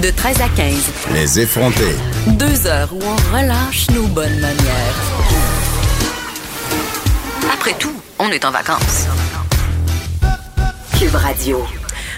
De 13 à 15, Les effrontés. deux heures où on relâche nos bonnes manières. Après tout, on est en vacances. Cube Radio.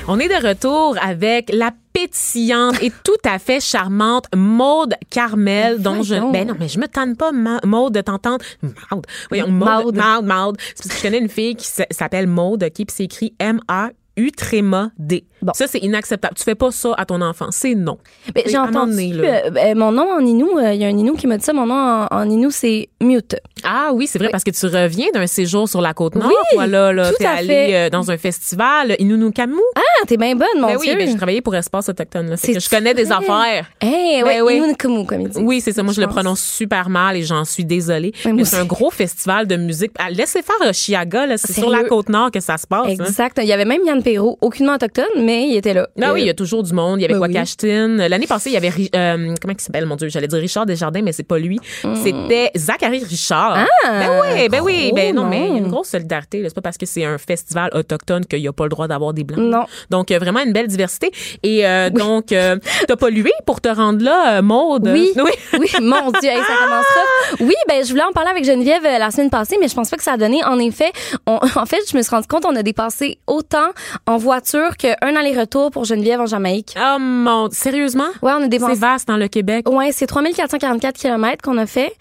On est de retour avec la pétillante et tout à fait charmante Maude Carmel, dont je... Ben non, mais je me tanne pas, Ma- Maude, de t'entendre. Maude. Voyons, Maude. Maude. Maude, Maude. C'est parce que je connais une fille qui s'appelle Maude, OK, puis c'est écrit M-A... U tréma D. Bon. Ça, c'est inacceptable. Tu fais pas ça à ton enfant. C'est non. Ben, Oui, J'ai entendu euh, ben, mon nom en Inou. euh, Il y a un Inou qui m'a dit ça. Mon nom en, en Inou, c'est Mute. Ah oui, c'est vrai, Oui. parce que tu reviens d'un séjour sur la côte nord. Oui, toi, là, t'es allé euh, dans un festival, Inunukamu. Ah, t'es bien bonne, mon Ben oui, ben, j'ai travaillé pour Espace Autochtone. Là, Fait que C'est je connais des affaires. Eh, Ben ouais, oui. Inunukamu, comme il dit. Oui, c'est ça. Moi, je, le prononce super mal et j'en suis désolée. Mais c'est un gros festival de musique. Ah, Laissez faire Chiaga, là. C'est sur la côte nord que ça se passe. Exact. Il y avait même Yann Perrault, aucunement autochtone, mais il était là. Ah oui, il y Euh, a toujours du monde. Il y avait Ben quoi, oui. L'année passée, il y avait euh, comment il s'appelle, mon Dieu, j'allais dire Richard Desjardins, mais c'est pas lui. C'était Zachary Richard. Hmm. Ah, ben oui, ben oui, gros ben non, mais il y a une grosse solidarité. C'est pas parce que c'est un festival autochtone qu'il n'y a pas le droit d'avoir des blancs. Non. Donc euh, vraiment une belle diversité. Et euh, donc euh, t'as pollué pour te rendre là, euh, Maude. Oui. Oui. Oui, mon Dieu, hey, ça commencera. Oui, ben je voulais en parler avec Geneviève euh, la semaine passée, mais je pense pas que ça a donné. En effet, on- en fait, je me suis rendu compte on a dépassé autant en voiture qu'un aller-retour pour Geneviève en Jamaïque. Oh mon, sérieusement? Ouais, on a C'est dépensé. vaste dans le Québec. Ouais, c'est 3444 km qu'on a fait.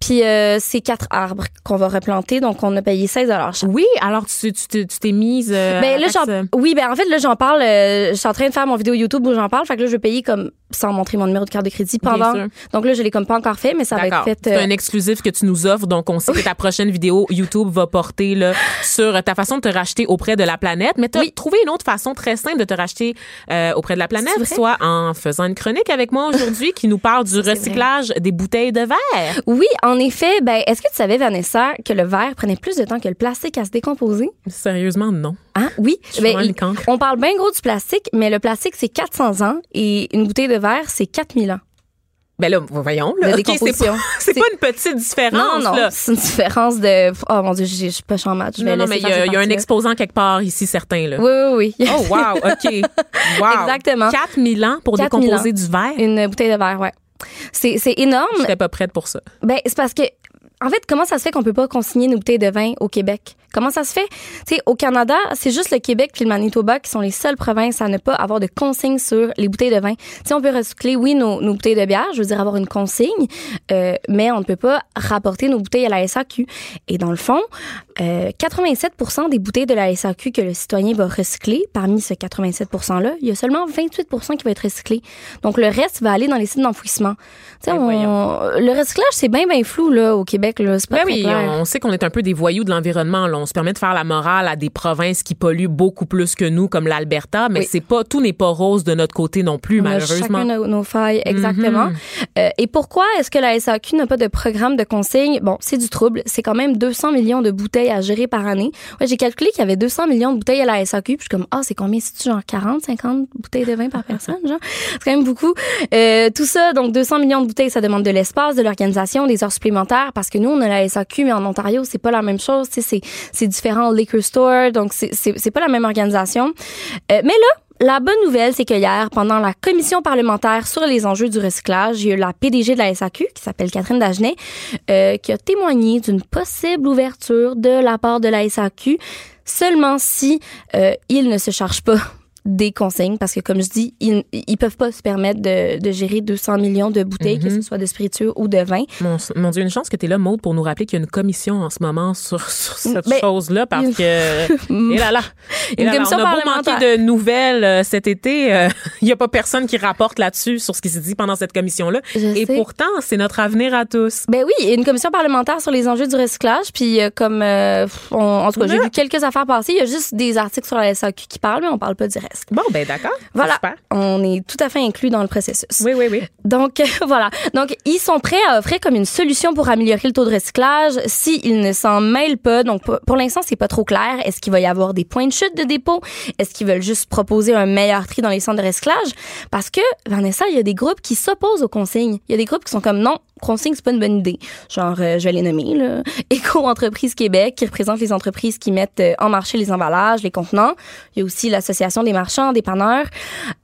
Puis euh, c'est quatre arbres qu'on va replanter, donc on a payé 16 chaque. Oui, alors tu tu t'es- tu t'es mise. euh, Ben là, taxe- oui, ben en fait, là, j'en parle. euh, je suis en train de faire mon vidéo YouTube où j'en parle. Fait que là, je vais payer comme sans montrer mon numéro de carte de crédit pendant. sûr. Donc là, je l'ai comme pas encore fait, mais ça va être fait. C'est euh, un exclusif que tu nous offres, donc on sait que ta prochaine vidéo YouTube va porter là, sur ta façon de te racheter auprès de la planète. Mais tu as Oui. Trouvé une autre façon très simple de te racheter euh, auprès de la planète, soit en faisant une chronique avec moi aujourd'hui qui nous parle du recyclage des bouteilles de verre. Oui, en effet. Ben, est-ce que tu savais, Vanessa, que le verre prenait plus de temps que le plastique à se décomposer? Sérieusement, non. Hein? Oui. Ben, on parle bien gros du plastique, mais le plastique, c'est 400 ans et une bouteille de verre, c'est 4000 ans. Ben là, voyons. De Là. Ok, c'est pas, pas une petite différence. Non, non, c'est une différence de. Oh mon Dieu, je suis pas en. Je vais Non, non, mais il y, a- y un exposant quelque part ici, certain. Là. Oui, oui, oui. Oh, wow, OK. Wow. Exactement. 4000 ans pour 4000 décomposer ans. du verre? Une bouteille de verre, ouais. C'est c'est énorme. Je serais pas prête pour ça. Ben, c'est parce que, en fait, comment ça se fait qu'on peut pas consigner nos bouteilles de vin au Québec? Comment ça se fait? Tu sais, au Canada, c'est juste le Québec puis le Manitoba qui sont les seules provinces à ne pas avoir de consigne sur les bouteilles de vin. Sais, on peut recycler, oui, nos, nos bouteilles de bière, je veux dire avoir une consigne, euh, mais on ne peut pas rapporter nos bouteilles à la SAQ. Et dans le fond, euh, 87% des bouteilles de la SAQ que le citoyen va recycler, parmi ce 87 %-là, il y a seulement 28 qui va être recyclé. Donc, le reste va aller dans les sites d'enfouissement. Ben on- le recyclage, c'est bien, bien flou, là, au Québec, là. C'est pas Ben très oui, clair. on sait qu'on est un peu des voyous de l'environnement. On se permet de faire la morale à des provinces qui polluent beaucoup plus que nous, comme l'Alberta, mais Oui. c'est pas tout n'est pas rose de notre côté non plus, On a malheureusement. chacun nos, nos failles, exactement. Mhm. Euh, et pourquoi est-ce que la SAQ n'a pas de programme de consigne? Bon, c'est du trouble. C'est quand même 200 millions de bouteilles à gérer par année. Ouais, j'ai calculé qu'il y avait 200 millions de bouteilles à la SAQ. Puis je suis comme, ah, c'est combien? C'est genre 40, 50 bouteilles de vin par personne, genre? C'est quand même beaucoup. Euh, tout ça, donc 200 millions de bouteilles, ça demande de l'espace, de l'organisation, des heures supplémentaires. Parce que nous, on a la SAQ, mais en Ontario, c'est pas la même chose. Tu sais, c'est, c'est différent au liquor store. Donc, c'est, pas la même organisation. Euh, mais là, la bonne nouvelle, c'est que hier, pendant la commission parlementaire sur les enjeux du recyclage, il y a eu la PDG de la SAQ, qui s'appelle Catherine Dagenet, euh, qui a témoigné d'une possible ouverture de la part de la SAQ, seulement si euh, il ne se charge pas des consignes parce que, comme je dis, ils, ils peuvent pas se permettre de, de gérer 200 millions de bouteilles, que ce soit de spiritueux ou de vin. Mon, mon Dieu, une chance que tu es là, Maude, pour nous rappeler qu'il y a une commission en ce moment sur, sur cette Ben, chose-là parce une- que. Et là là. Et Une là là, commission on a beau manquer de nouvelles euh, cet été, euh, il y a pas personne qui rapporte là-dessus sur ce qui s'est dit pendant cette commission-là. Et sais. pourtant, c'est notre avenir à tous. Ben oui, il y a une commission parlementaire sur les enjeux du recyclage. Puis euh, comme, euh, on- en tout cas, j'ai vu quelques affaires passer. Il y a juste des articles sur la SAQ qui parlent, mais on parle pas du reste. Bon, ben d'accord. Voilà, Super. on est tout à fait inclus dans le processus. Oui, oui, oui. Donc voilà. Donc ils sont prêts à offrir comme une solution pour améliorer le taux de recyclage s'ils ne s'en mêlent pas. Donc pour pour l'instant, c'est pas trop clair. Est-ce qu'il va y avoir des points de chute de dépôt? Est-ce qu'ils veulent juste proposer un meilleur tri dans les centres de recyclage? Parce que Vanessa, il y a des groupes qui s'opposent aux consignes. Il y a des groupes qui sont comme non, consigne c'est pas une bonne idée. Genre euh, je vais les nommer là, Éco Entreprise Québec qui représente les entreprises qui mettent euh, en marché les emballages, les contenants. Il y a aussi l'association des marchands, des panneurs.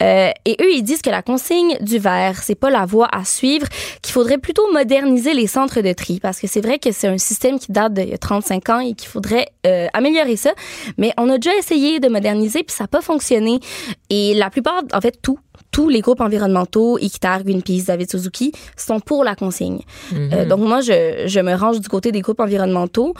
Euh, et eux, ils disent que la consigne du verre, c'est pas la voie à suivre, qu'il faudrait plutôt moderniser les centres de tri parce que c'est vrai que c'est un système qui date a 35 ans et qu'il faudrait euh, améliorer ça. Mais on a déjà essayé de moderniser puis ça n'a pas fonctionné. Et la plupart, en fait, tout tous les groupes environnementaux, Equitar, Greenpeace, David Suzuki, sont pour la consigne. Euh, donc moi, je, je me range du côté des groupes environnementaux,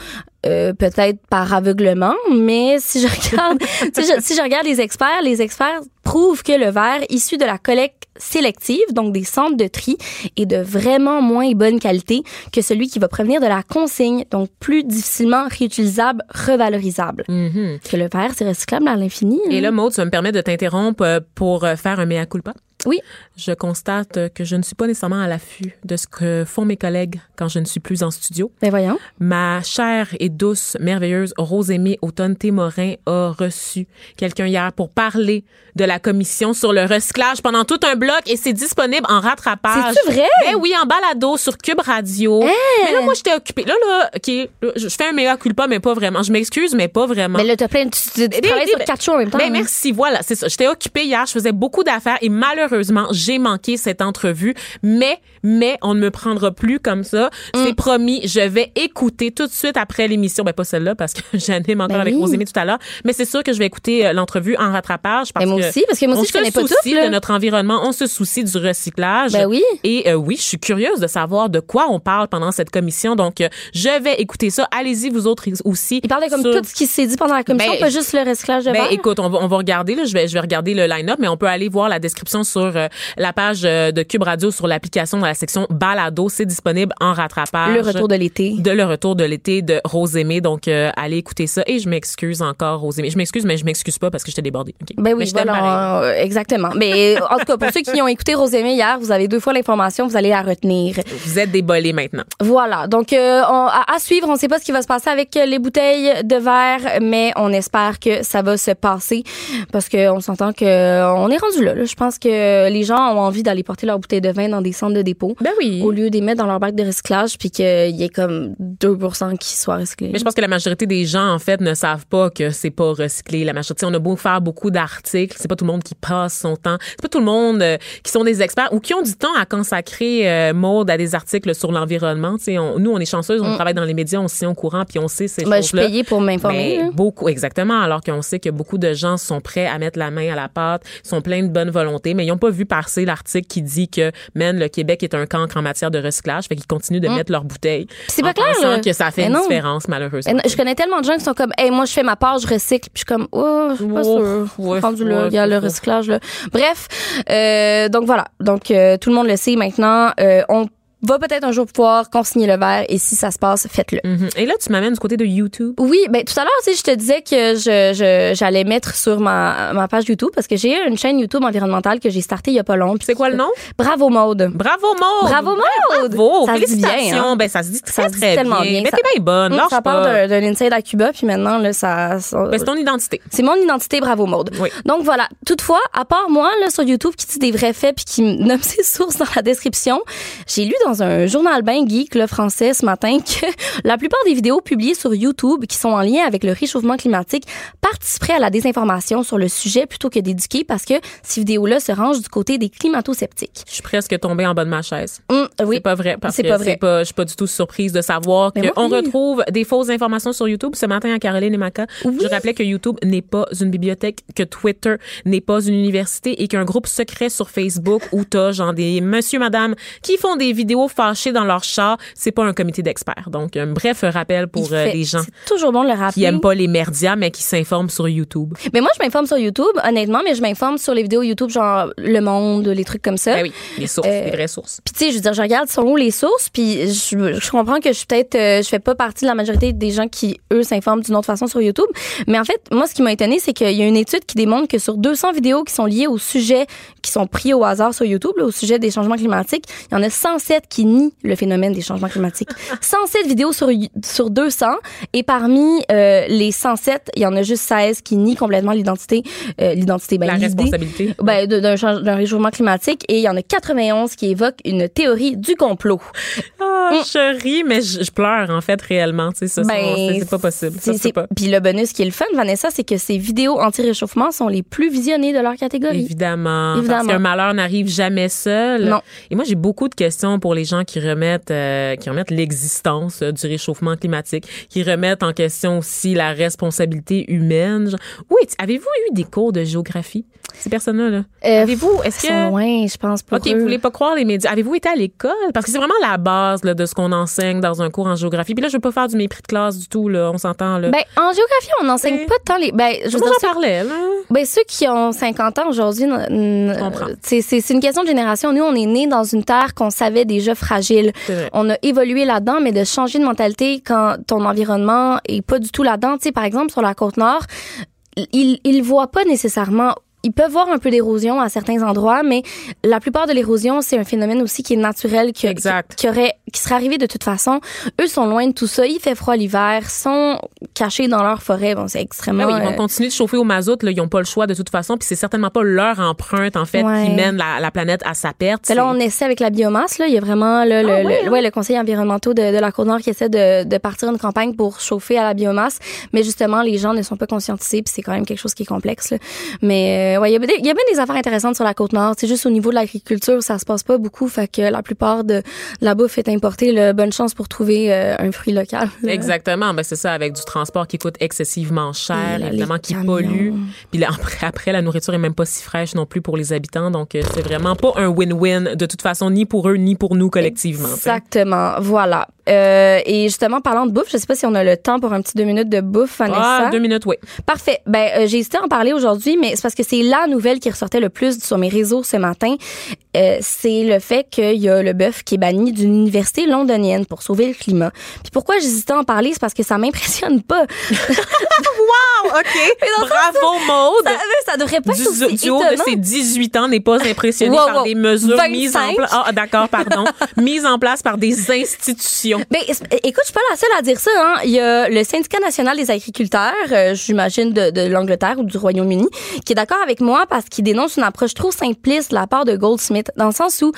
euh, peut-être par aveuglement, mais si je regarde, si, je, si je regarde les experts, les experts prouvent que le verre issu de la collecte sélective, donc des centres de tri, est de vraiment moins bonne qualité que celui qui va provenir de la consigne, donc plus difficilement réutilisable, revalorisable. Mhm. Que le verre, c'est recyclable à l'infini. Et hein. là, Maud, tu vas me permettre de t'interrompre euh, pour euh, faire un mea culpa? Oui. Je constate que je ne suis pas nécessairement à l'affût de ce que font mes collègues quand je ne suis plus en studio. Ben voyons. Ma chère et douce, merveilleuse Rosémie Automne-Témorin a reçu quelqu'un hier pour parler de la commission sur le recyclage pendant tout un bloc et c'est disponible en rattrapage. C'est-tu vrai? Ben oui, en balado sur Cube Radio. Mais là, moi, j'étais occupée. Là, là, OK, là, je fais un mea culpa, mais pas vraiment. Je m'excuse, mais pas vraiment. Mais là, t'as plein de, tu, tu Des- travailles des- sur quatre shows en même temps. Ben hein? merci, voilà, c'est ça. J'étais occupée hier, je faisais beaucoup d'affaires et malheureusement, j'ai manqué cette entrevue. Mais, mais, on ne me prendra plus comme ça. Mm. C'est promis, je vais écouter tout de suite après l'émission. Ben pas celle-là parce que j'anime encore Ben avec oui. Rosémie tout à l'heure. Mais c'est sûr que je vais écouter euh, l'entrevue en rattrapage parce Ben moi aussi, parce que moi on aussi, je se connais pas tout. soucie là. de notre environnement, on se soucie du recyclage. Ben oui. Et euh, oui, je suis curieuse de savoir de quoi on parle pendant cette commission. Donc, euh, je vais écouter ça. Allez-y, vous autres aussi. Il parlait comme sur- tout ce qui s'est dit pendant la commission, Ben, pas juste le recyclage de ben, verre. écoute, on va, on va regarder, là, je vais, je vais regarder le line-up, mais on peut aller voir la description sur euh, la page euh, de Cube Radio sur l'application dans la section balado. C'est disponible en rattrapage. le retour de l'été. de le retour de l'été de Rosémée. Donc, euh, allez écouter ça. Et je m'excuse encore, Rosémée. Je m'excuse, mais je m'excuse pas parce que j'étais débordée. OK? Ben Mais oui, pareil. voilà, euh, exactement. Mais en tout cas, pour ceux qui ont écouté Rosémée hier, vous avez deux fois l'information, vous allez la retenir. Vous êtes débolés maintenant. Voilà. Donc, euh, on- à, à suivre, on ne sait pas ce qui va se passer avec euh, les bouteilles de verre, mais on espère que ça va se passer parce qu'on s'entend que euh, on est rendu là, là. Je pense que les gens ont envie d'aller porter leurs bouteilles de vin dans des centres de dépôt Ben oui. au lieu de les mettre dans leur bac de recyclage puis qu'il y ait comme 2% qui soient recyclés. Mais je pense que la majorité des gens, en fait, ne savent pas que c'est pas recyclé. La majorité, on a beau faire beaucoup d'articles, c'est pas tout le monde qui passe son temps. C'est pas tout le monde euh, qui sont des experts ou qui ont du temps à consacrer euh, mode à des articles sur l'environnement. Nous, on est chanceuses, on travaille dans les médias, on se tient au courant, puis on sait ces Ben, je suis choses-là. payée pour m'informer. Beaucoup, exactement. Alors qu'on sait que beaucoup de gens sont prêts à mettre la main à la pâte, sont pleins de bonne volonté, mais ils n'ont pas vu passer l'article qui dit que, man, le Québec est un cancre en matière de recyclage, fait qu'ils continuent de mettre leurs bouteilles. Mm. c'est pas clair, là. que ça fait une différence, malheureusement. Non, Je connais tellement de gens qui sont comme, hey, moi, je fais ma part, je recycle. Puis je suis comme, oh, je suis pas sûre. ouf, Rendu là, ouf, il y a le recyclage, là. Bref, euh, donc voilà. Donc, euh, tout le monde le sait maintenant. Euh, on va peut-être un jour pouvoir consigner le verre et si ça se passe, faites-le. Mhm. Et là, tu m'amènes du côté de YouTube. Oui, ben tout à l'heure, tu sais, je te disais que je je- j'allais mettre sur ma ma page YouTube parce que j'ai une chaîne YouTube environnementale que j'ai startée il y a pas longtemps. C'est quoi le nom? Bravo Maude. Bravo, Maud! Bravo Maude. Bravo! Ça se dit bien, Félicitations! hein. Ben, ça se dit très, Ça se dit très tellement bien. Mais Ça- t'es bien bonne, lâche ça d'un d'un inside à Cuba puis maintenant là ça, ça- Ben, c'est ton identité. C'est mon identité, bravo Maude. Oui. Donc voilà. Toutefois, à part moi là sur YouTube qui dit des vrais faits puis qui me nomme ses sources dans la description, j'ai lu dans un journal ben geek le français ce matin que la plupart des vidéos publiées sur YouTube qui sont en lien avec le réchauffement climatique participeraient à la désinformation sur le sujet plutôt que d'éduquer parce que ces vidéos-là se rangent du côté des climato-sceptiques. Je suis presque tombée en bas de ma chaise. Oui. C'est pas vrai. Parce C'est que pas vrai. c'est pas, je suis pas du tout surprise de savoir qu'on retrouve des fausses informations sur YouTube. Ce matin, à Caroline et Maca, je rappelais que YouTube n'est pas une bibliothèque, que Twitter n'est pas une université et qu'un groupe secret sur Facebook où t'as genre des monsieur, madame qui font des vidéos fâchées dans leur char, c'est pas un comité d'experts. Donc, un bref rappel pour Il euh, fait- les gens C'est toujours bon de le rappeler. qui aiment pas les merdias, mais qui s'informent sur YouTube. Mais moi, je m'informe sur YouTube, honnêtement, mais je m'informe sur les vidéos YouTube, genre Le Monde, les trucs comme ça. Ben oui, les sources, Euh, les vraies sources. Puis tu sais, je veux dire, je regarde sont où les sources, puis je, je comprends que je suis peut-être, euh, je fais pas partie de la majorité des gens qui eux s'informent d'une autre façon sur YouTube. Mais en fait, moi, ce qui m'a étonné, c'est qu'il y a une étude qui démontre que sur 200 vidéos qui sont liées au sujet, qui sont pris au hasard sur YouTube, là, au sujet des changements climatiques, il y en a 107 qui nient le phénomène des changements climatiques. 107 vidéos sur sur 200, et parmi euh, les 107, il y en a juste 16 qui nient complètement l'identité, euh, l'identité, ben, La responsabilité. ben, d'un réchauffement climatique et il y en a 91 qui évoquent une théorie du complot. Ah, je ris, mais je, je pleure, en fait, réellement. Tu sais, ça, Ben, c'est- c'est pas possible. Ça, C'est- c'est c'est- pas. Puis le bonus qui est le fun, Vanessa, c'est que ces vidéos anti-réchauffement sont les plus visionnées de leur catégorie. Évidemment, Évidemment. Parce qu'un malheur n'arrive jamais seul. Non. Et moi, j'ai beaucoup de questions pour les gens qui remettent, euh, qui remettent l'existence euh, du réchauffement climatique, qui remettent en question aussi la responsabilité humaine. Oui, avez-vous eu des cours de géographie? Ces personnes-là, là? Euh, Avez-vous, est-ce que... loin, je pense, pour OK, eux. vous voulez pas croire les médias. Avez-vous été à l'école? Parce que c'est vraiment la base là, de ce qu'on enseigne dans un cours en géographie. Puis là, je veux pas faire du mépris de classe du tout, là. On s'entend, là. Ben, en géographie, on n'enseigne pas tant les. Ben, je Moi, dire, j'en parlais, là. Ben, ceux qui ont 50 ans aujourd'hui, c'est une question de génération. Nous, on est nés dans une terre qu'on savait déjà fragile. On a évolué là-dedans, mais de changer de mentalité quand ton environnement est pas du tout là-dedans. Tu sais, par exemple, sur la côte nord, ils, ils voient pas nécessairement ils peuvent voir un peu d'érosion à certains endroits, mais la plupart de l'érosion, c'est un phénomène aussi qui est naturel, qui, Exact. qui, qui aurait, qui serait arrivé de toute façon. Eux sont loin de tout ça. Il fait froid l'hiver, sont cachés dans leur forêt. Bon, c'est extrêmement. Ben oui, ils vont euh, continuer de chauffer au mazout. Là, ils n'ont pas le choix de toute façon. Puis c'est certainement pas leur empreinte, en fait, Ouais. qui mène la, la planète à sa perte. Ben là, on essaie avec la biomasse. Là. Il y a vraiment là, le, Ah ouais, le, hein? ouais, le conseil environnemental de, de la Côte-Nord qui essaie de, de partir une campagne pour chauffer à la biomasse. Mais justement, les gens ne sont pas conscientisés, puis c'est quand même quelque chose qui est complexe. Là. Mais euh, ouais, il y, a, y bien des affaires intéressantes sur la Côte-Nord. C'est juste au niveau de l'agriculture, ça se passe pas beaucoup. Fait que la plupart de la bouffe est importée. Là. Bonne chance pour trouver euh, un fruit local. là. Exactement, ben c'est ça, avec du transport qui coûte excessivement cher, là, évidemment, qui pollue. Puis après, la nourriture est même pas si fraîche non plus pour les habitants, donc euh, c'est vraiment pas un win-win de toute façon, ni pour eux, ni pour nous collectivement. Exactement, voilà. Euh, et justement, parlant de bouffe, je sais pas si on a le temps pour un petit deux minutes de bouffe, Vanessa. Ah, deux minutes, oui. Parfait. Ben, euh, j'ai hésité à en parler aujourd'hui, mais c'est parce que c'est la nouvelle qui ressortait le plus sur mes réseaux ce matin. Euh, c'est le fait qu'il y a le bœuf qui est banni d'une université londonienne pour sauver le climat. Puis pourquoi j'hésitais à en parler, c'est parce que ça m'impressionne pas. OK. Bravo, Maude. Ça, ça devrait pas Du, être aussi du haut de ses 18 ans n'est pas impressionné Wow, par des mesures 25. mises en place. Ah, d'accord, pardon. mises en place par des institutions. Ben, écoute, je suis pas la seule à dire ça. Hein. Il y a le syndicat national des agriculteurs, euh, j'imagine de, de l'Angleterre ou du Royaume-Uni, qui est d'accord avec moi parce qu'il dénonce une approche trop simpliste de la part de Goldsmith, dans le sens où,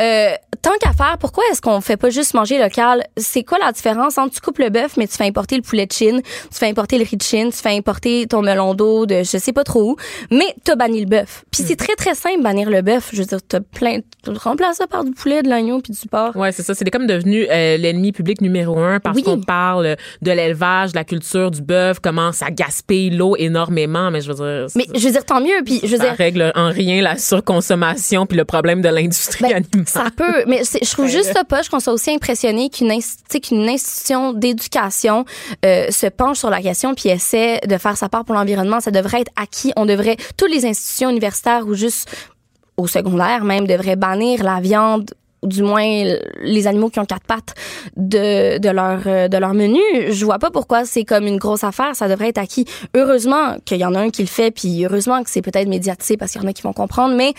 euh, tant qu'à faire, pourquoi est-ce qu'on fait pas juste manger local? C'est quoi la différence entre tu coupes le bœuf, mais tu fais importer le poulet de Chine, tu fais importer le riz de Chine, tu fais importer ton melon d'eau de je sais pas trop où, mais t'as banni le bœuf. Puis c'est très très simple bannir le bœuf. Je veux dire, t'as plein, tu remplaces ça par du poulet, de l'oignon puis du porc. Ouais, c'est ça. C'est comme devenu euh, l'ennemi public numéro un parce Oui. qu'on parle de l'élevage, de la culture du bœuf, comment ça gaspille l'eau énormément. Mais je veux dire, Mais je veux dire, tant mieux. Puis je veux ça dire, règle en rien la surconsommation puis le problème de l'industrie Ben, alimentaire. ça peut, mais je trouve juste ça poche qu'on soit aussi impressionné qu'une qu'une institution d'éducation euh, se penche sur la question puis essaie de faire sa part pour l'environnement. Ça devrait être acquis. On devrait, toutes les institutions universitaires ou juste au secondaire même, devraient bannir la viande ou du moins les animaux qui ont quatre pattes de, de leur euh, de leur menu. Je vois pas pourquoi c'est comme une grosse affaire. Ça devrait être acquis. Heureusement qu'il y en a un qui le fait, puis heureusement que c'est peut-être médiatisé parce qu'il y en a qui vont comprendre. Mais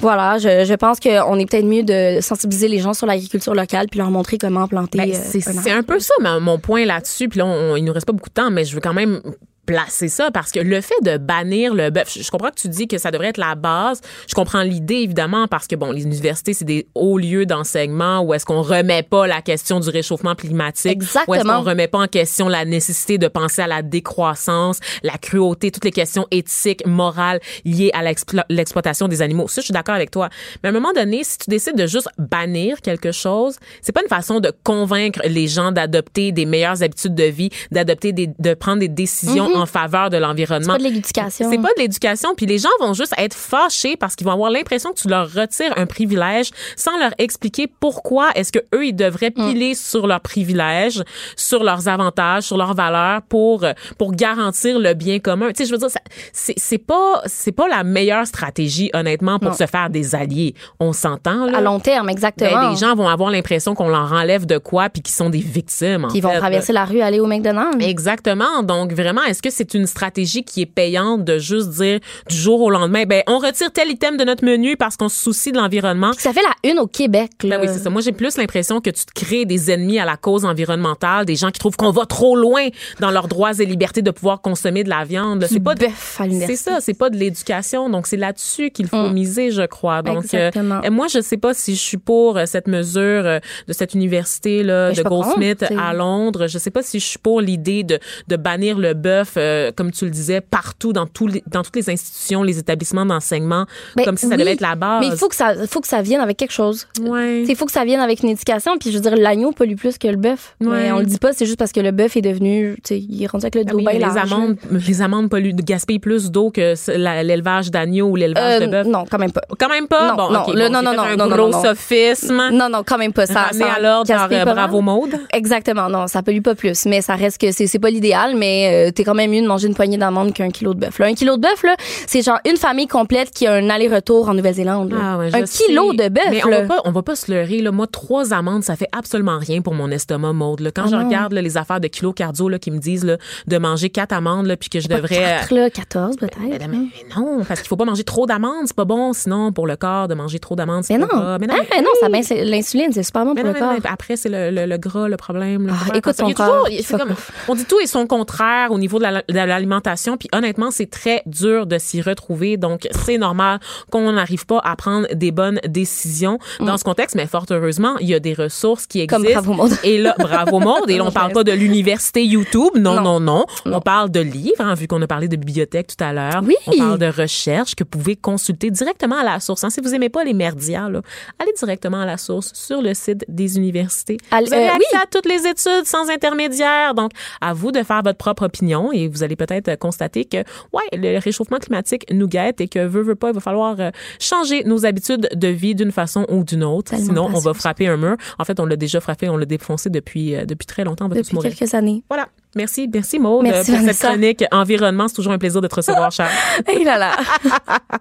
voilà, je, je pense qu'on est peut-être mieux de sensibiliser les gens sur l'agriculture locale puis leur montrer comment planter. Ben, euh, c'est un peu ça mon point là-dessus. Puis là, on- il nous reste pas beaucoup de temps, mais je veux quand même placer ça parce que le fait de bannir le bœuf, je comprends que tu dis que ça devrait être la base. Je comprends l'idée évidemment parce que bon, les universités c'est des hauts lieux d'enseignement où est-ce qu'on remet pas la question du réchauffement climatique, Exactement. où est-ce qu'on remet pas en question la nécessité de penser à la décroissance, la cruauté, toutes les questions éthiques, morales liées à l'explo- l'exploitation des animaux. Ça, je suis d'accord avec toi. Mais à un moment donné, si tu décides de juste bannir quelque chose, c'est pas une façon de convaincre les gens d'adopter des meilleures habitudes de vie, d'adopter des, de prendre des décisions en faveur de l'environnement. Pas de l'éducation. C'est pas de l'éducation, puis les gens vont juste être fâchés parce qu'ils vont avoir l'impression que tu leur retires un privilège sans leur expliquer pourquoi est-ce que eux ils devraient piler sur leurs privilèges, sur leurs avantages, sur leurs valeurs pour euh, pour garantir le bien commun. Tu sais, je veux dire, c'est c'est pas c'est pas la meilleure stratégie honnêtement pour Non. se faire des alliés. On s'entend là. À long terme, Ben, exactement. les gens vont avoir l'impression qu'on leur enlève de quoi puis qu'ils sont des victimes. qui vont traverser la rue, aller au McDonald's. Exactement. Donc vraiment, est-ce que c'est une stratégie qui est payante de juste dire du jour au lendemain, ben on retire tel item de notre menu parce qu'on se soucie de l'environnement. Ça fait la une au Québec. Là. Ben oui, c'est ça. Moi, j'ai plus l'impression que tu te crées des ennemis à la cause environnementale, des gens qui trouvent qu'on va trop loin dans leurs droits et libertés de pouvoir consommer de la viande. C'est pas de- bœuf à c'est ça, c'est pas de l'éducation. Donc, c'est là-dessus qu'il faut miser, je crois. Donc, euh, moi, je sais pas si je suis pour euh, cette mesure euh, de cette université là je de contre, Goldsmith à Londres. Je sais pas si je suis pour l'idée de, de bannir le bœuf, euh, comme tu le disais, partout dans tous les, dans toutes les institutions, les établissements d'enseignement, Ben comme si ça oui, devait être la base. Mais il faut que ça, faut que ça vienne avec quelque chose. Ouais. Il faut que ça vienne avec une éducation. Puis je veux dire, l'agneau pollue plus que le bœuf. Ouais. Mais on le dit pas, c'est juste parce que le bœuf est devenu, il est rendu avec le Ah dos oui, bien mais les amandes, les amandes polluent, gaspillent plus d'eau que l'élevage d'agneaux ou l'élevage de Euh, bœuf. non, quand même pas. Quand même pas? Non, bon, non, ok, le- bon, non, non, non, un non, gros non. sophisme. Non, non, quand même pas. Ça, ça à l'ordre par euh, Bravo. Maude. Exactement, non, ça pollue pas plus. Mais ça reste que c'est c'est pas l'idéal, mais euh, t'es quand même mieux de manger une poignée d'amandes qu'un kilo de bœuf. Un kilo de bœuf, là, c'est genre une famille complète qui a un aller-retour en Nouvelle-Zélande. Ah ouais, un kilo de bœuf, Mais on va pas, on va pas se leurrer, là. Moi, trois amandes, ça fait absolument rien pour mon estomac, Maude, là. Quand Ah je regarde, là, les affaires de kilo cardio, là, qui me disent, là, de manger quatre amandes, là, puis que je Pas devrais. quatre, là, 14 peut-être. Mais, là. mais- mais non, parce qu'il faut pas manger trop d'amandes, c'est pas bon, sinon, pour le corps, de manger trop d'amandes, Mais non. pas gras. Mais non, Hein, non, ça baisse l'insuline, c'est super bon Mais pour le mais corps. mais après, c'est le, le, le gras, le problème. Ah, écoute ton corps. comme- on dit tout et son contraire au niveau de la- de l'alimentation. Puis honnêtement, c'est très dur de s'y retrouver. Donc, c'est normal qu'on n'arrive pas à prendre des bonnes décisions dans ce contexte. Mais fort heureusement, il y a des ressources qui Mm. Comme existent. Bravo Monde. Et là, bravo monde. Et là, on parle pas de l'université YouTube. Non, non, Non. non. On parle de livres, hein, vu qu'on a parlé de bibliothèque tout à l'heure. Oui. On parle de recherche que vous pouvez consulter directement à la source. hein. Si vous aimez pas les merdias, là, allez directement à la source sur le site des universités. Allez- vous avez euh, accès oui. à toutes les études sans intermédiaire. Donc, à vous de faire votre propre opinion et vous allez peut-être euh, constater que, ouais, le réchauffement climatique nous guette et que veut, veut pas, il va falloir euh, changer nos habitudes de vie d'une façon ou d'une autre. Tellement Sinon, on va frapper un mur. En fait, on l'a déjà frappé, on l'a défoncé depuis, euh, depuis très longtemps. On va tous Depuis mourir. quelques années. Voilà. Merci, merci Maud Merci, pour cette Vanessa. chronique environnement. C'est toujours un plaisir de te recevoir, Charles. Et là là.